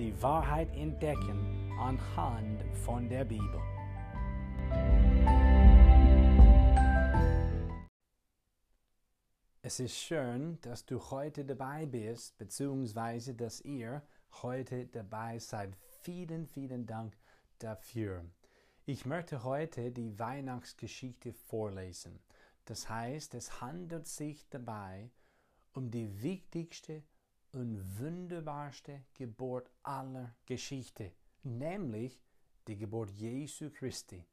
die Wahrheit entdecken anhand von der Bibel. Es ist schön, dass du heute dabei bist, beziehungsweise dass ihr heute dabei seid. Vielen, vielen Dank dafür. Ich möchte heute die Weihnachtsgeschichte vorlesen. Das heißt, es handelt sich dabei um die wichtigste und wunderbarste Geburt aller Geschichte, nämlich die Geburt Jesu Christi,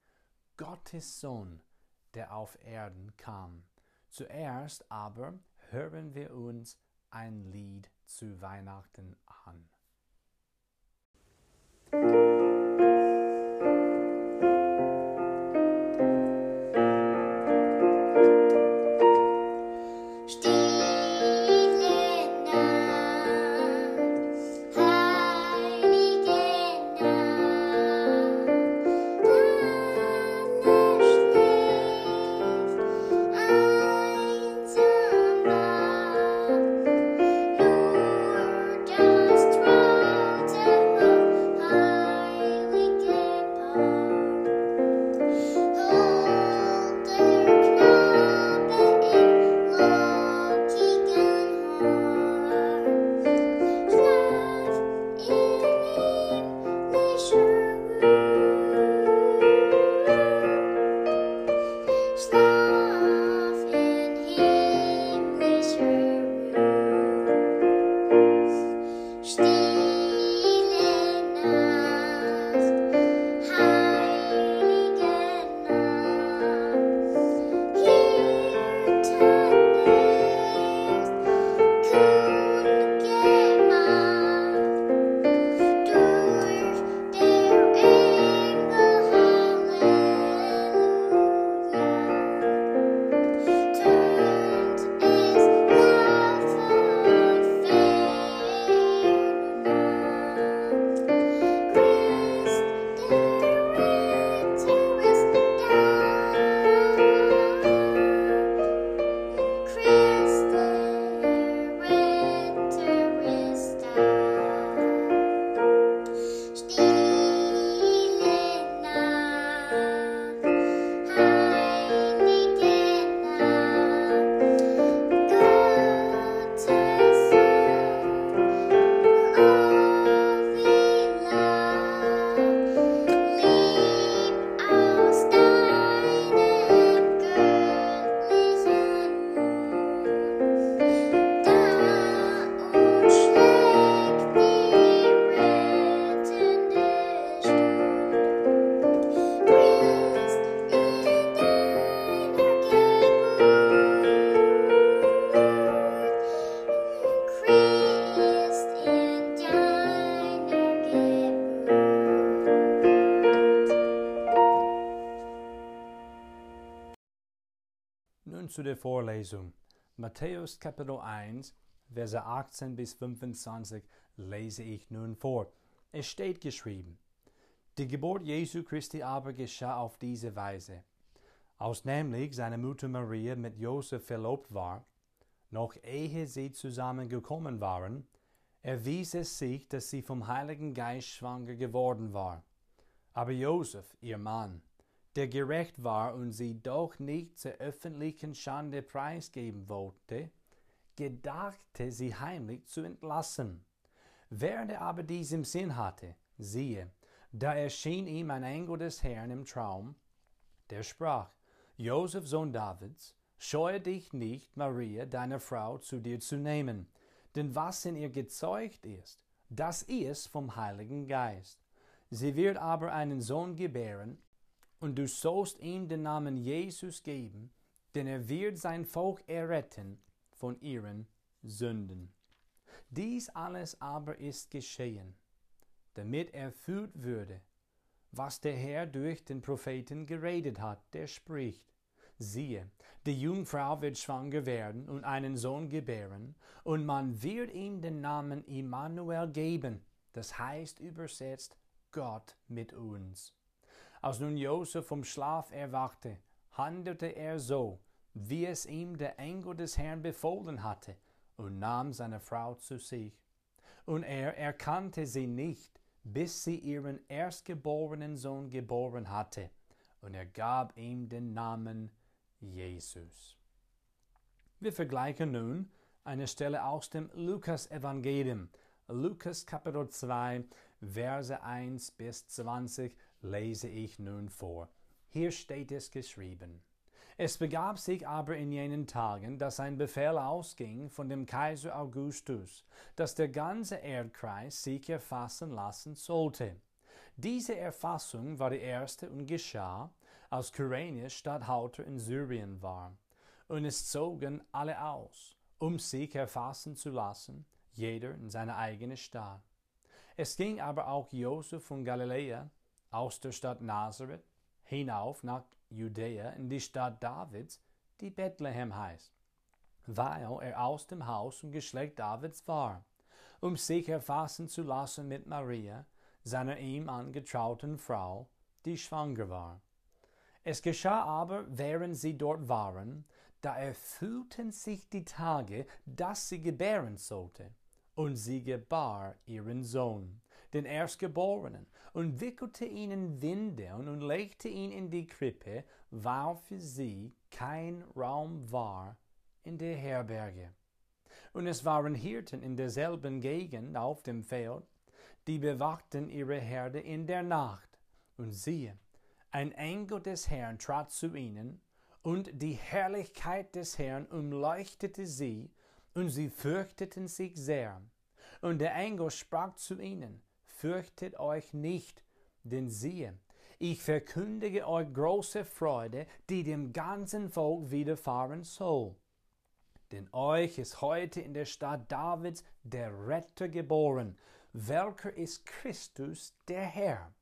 Gottes Sohn, der auf Erden kam. Zuerst aber hören wir uns ein Lied zu Weihnachten an. Zu der Vorlesung. Matthäus Kapitel 1, Verse 18 bis 25 lese ich nun vor. Es steht geschrieben, die Geburt Jesu Christi aber geschah auf diese Weise. Aus nämlich seine Mutter Maria mit Josef verlobt war, noch ehe sie zusammengekommen waren, erwies es sich, dass sie vom Heiligen Geist schwanger geworden war. Aber Josef, ihr Mann, der gerecht war und sie doch nicht zur öffentlichen Schande preisgeben wollte, gedachte sie heimlich zu entlassen. Während er aber dies im Sinn hatte, siehe, da erschien ihm ein Engel des Herrn im Traum, der sprach, Josef, Sohn Davids, scheue dich nicht, Maria, deine Frau, zu dir zu nehmen, denn was in ihr gezeugt ist, das ist vom Heiligen Geist. Sie wird aber einen Sohn gebären, und du sollst ihm den Namen Jesus geben, denn er wird sein Volk erretten von ihren Sünden. Dies alles aber ist geschehen, damit erfüllt würde, was der Herr durch den Propheten geredet hat, der spricht. Siehe, die Jungfrau wird schwanger werden und einen Sohn gebären, und man wird ihm den Namen Immanuel geben, das heißt übersetzt Gott mit uns. Als nun Josef vom Schlaf erwachte, handelte er so, wie es ihm der Engel des Herrn befohlen hatte, und nahm seine Frau zu sich. Und er erkannte sie nicht, bis sie ihren erstgeborenen Sohn geboren hatte, und er gab ihm den Namen Jesus. Wir vergleichen nun eine Stelle aus dem Lukas-Evangelium, Lukas Kapitel 2, Verse 1 bis 20 lese ich nun vor. Hier steht es geschrieben. Es begab sich aber in jenen Tagen, dass ein Befehl ausging von dem Kaiser Augustus, dass der ganze Erdkreis sich erfassen lassen sollte. Diese Erfassung war die erste und geschah, als Kyrenius Statthalter in Syrien war. Und es zogen alle aus, um sich erfassen zu lassen, jeder in seine eigene Stadt. Es ging aber auch Josef von Galiläa aus der Stadt Nazareth hinauf nach Judäa in die Stadt Davids, die Bethlehem heißt, weil er aus dem Haus und Geschlecht Davids war, um sich erfassen zu lassen mit Maria, seiner ihm angetrauten Frau, die schwanger war. Es geschah aber, während sie dort waren, da erfüllten sich die Tage, dass sie gebären sollte. Und sie gebar ihren Sohn, den Erstgeborenen, und wickelte ihn in Windeln und legte ihn in die Krippe, weil für sie kein Raum war in der Herberge. Und es waren Hirten in derselben Gegend auf dem Feld, die bewachten ihre Herde in der Nacht. Und siehe, ein Engel des Herrn trat zu ihnen, und die Herrlichkeit des Herrn umleuchtete sie, und sie fürchteten sich sehr. Und der Engel sprach zu ihnen, Fürchtet euch nicht, denn siehe, ich verkündige euch große Freude, die dem ganzen Volk widerfahren soll. Denn euch ist heute in der Stadt Davids der Retter geboren, welcher ist Christus der Herr.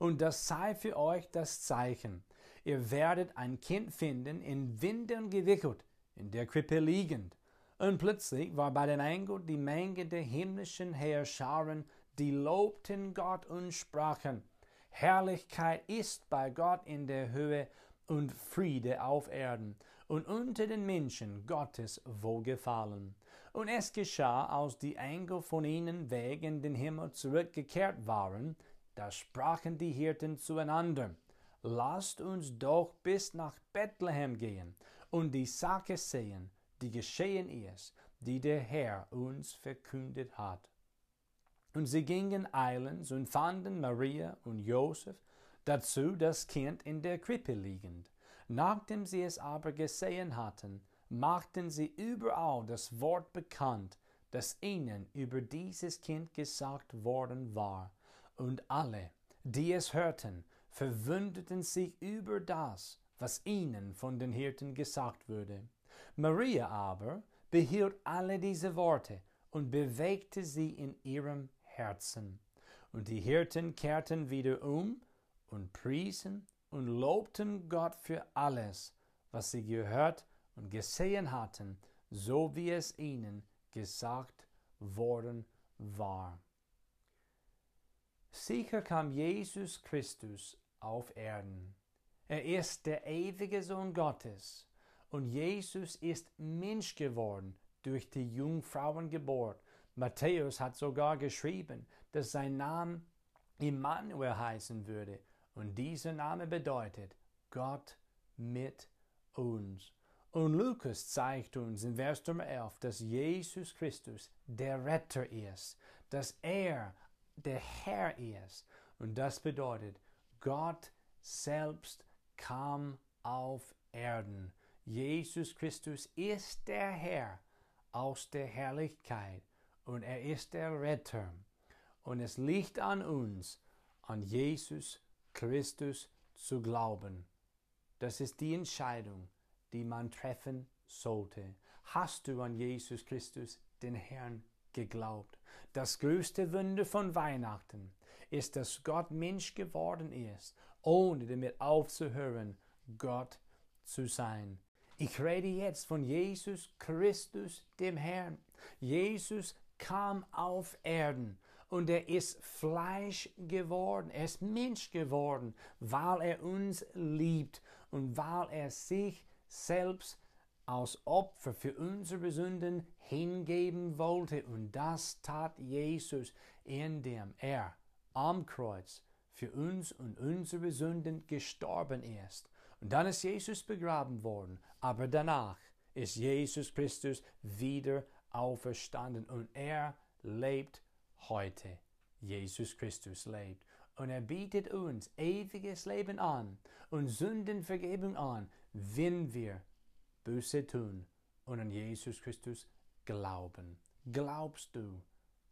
Und das sei für euch das Zeichen. Ihr werdet ein Kind finden, in Windeln gewickelt, in der Krippe liegend. Und plötzlich war bei den Engeln die Menge der himmlischen Heerscharen, die lobten Gott und sprachen, Herrlichkeit ist bei Gott in der Höhe und Friede auf Erden und unter den Menschen Gottes Wohlgefallen. Und es geschah, als die Engel von ihnen wegen den Himmel zurückgekehrt waren, da sprachen die Hirten zueinander, lasst uns doch bis nach Bethlehem gehen und die Sache sehen, die geschehen ist, die der Herr uns verkündet hat. Und sie gingen eilends und fanden Maria und Josef, dazu das Kind in der Krippe liegend. Nachdem sie es aber gesehen hatten, machten sie überall das Wort bekannt, das ihnen über dieses Kind gesagt worden war. Und alle, die es hörten, verwunderten sich über das, was ihnen von den Hirten gesagt wurde. Maria aber behielt alle diese Worte und bewegte sie in ihrem Herzen. Und die Hirten kehrten wieder um und priesen und lobten Gott für alles, was sie gehört und gesehen hatten, so wie es ihnen gesagt worden war. Sicher kam Jesus Christus auf Erden. Er ist der ewige Sohn Gottes und Jesus ist Mensch geworden durch die Jungfrauengeburt. Matthäus hat sogar geschrieben, dass sein Name Immanuel heißen würde. Und dieser Name bedeutet Gott mit uns. Und Lukas zeigt uns in Vers Nummer 11, dass Jesus Christus der Retter ist, dass er der Herr ist. Und das bedeutet, Gott selbst kam auf Erden. Jesus Christus ist der Herr aus der Herrlichkeit und er ist der Retter. Und es liegt an uns, an Jesus Christus zu glauben. Das ist die Entscheidung, die man treffen sollte. Hast du an Jesus Christus, den Herrn, geglaubt? Das größte Wunder von Weihnachten ist, dass Gott Mensch geworden ist, ohne damit aufzuhören, Gott zu sein. Ich rede jetzt von Jesus Christus, dem Herrn. Jesus kam auf Erden und er ist Fleisch geworden, er ist Mensch geworden, weil er uns liebt und weil er sich selbst als Opfer für unsere Sünden hingeben wollte. Und das tat Jesus, indem er am Kreuz für uns und unsere Sünden gestorben ist. Und dann ist Jesus begraben worden, aber danach ist Jesus Christus wieder auferstanden und er lebt heute. Jesus Christus lebt und er bietet uns ewiges Leben an und Sündenvergebung an, wenn wir Buße tun und an Jesus Christus glauben. Glaubst du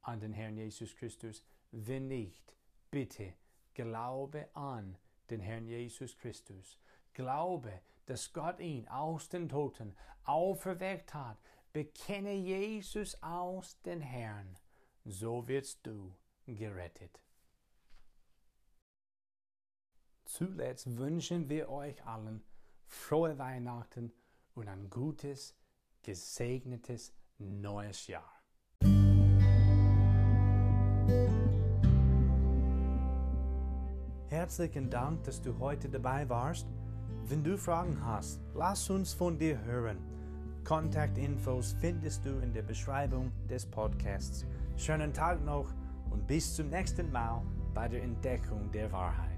an den Herrn Jesus Christus? Wenn nicht, bitte glaube an den Herrn Jesus Christus. Glaube, dass Gott ihn aus den Toten auferweckt hat. Bekenne Jesus aus den Herrn. So wirst du gerettet. Zuletzt wünschen wir euch allen frohe Weihnachten und ein gutes, gesegnetes neues Jahr. Herzlichen Dank, dass du heute dabei warst. Wenn du Fragen hast, lass uns von dir hören. Kontaktinfos findest du in der Beschreibung des Podcasts. Schönen Tag noch und bis zum nächsten Mal bei der Entdeckung der Wahrheit.